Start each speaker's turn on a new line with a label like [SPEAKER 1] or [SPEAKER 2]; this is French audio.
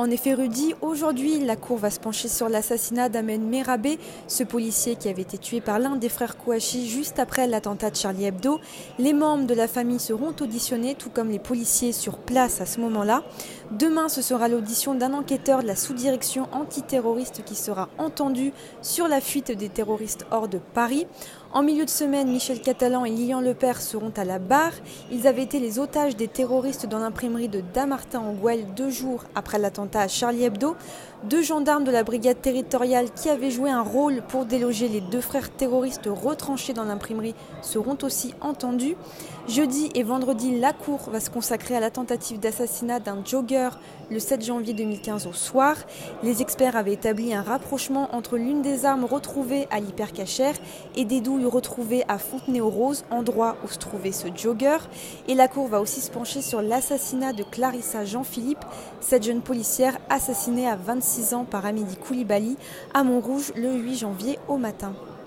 [SPEAKER 1] En effet, Rudy, aujourd'hui, la Cour va se pencher sur l'assassinat d'Amen Merabé, ce policier qui avait été tué par l'un des frères Kouachi juste après l'attentat de Charlie Hebdo. Les membres de la famille seront auditionnés, tout comme les policiers sur place à ce moment-là. Demain, ce sera l'audition d'un enquêteur de la sous-direction antiterroriste qui sera entendu sur la fuite des terroristes hors de Paris. En milieu de semaine, Michel Catalan et Lilian Lepère seront à la barre. Ils avaient été les otages des terroristes dans l'imprimerie de Damartin en Gouel deux jours après l'attentat à Charlie Hebdo. Deux gendarmes de la brigade territoriale qui avaient joué un rôle pour déloger les deux frères terroristes retranchés dans l'imprimerie seront aussi entendus. Jeudi et vendredi, la Cour va se consacrer à la tentative d'assassinat d'un jogger le 7 janvier 2015 au soir. Les experts avaient établi un rapprochement entre l'une des armes retrouvées à l'hypercachère et des douilles retrouvées à Fontenay-aux-Roses, endroit où se trouvait ce jogger. Et la Cour va aussi se pencher sur l'assassinat de Clarissa Jean-Philippe, cette jeune policière assassinée à 26 ans par Amélie Koulibaly à Montrouge le 8 janvier au matin.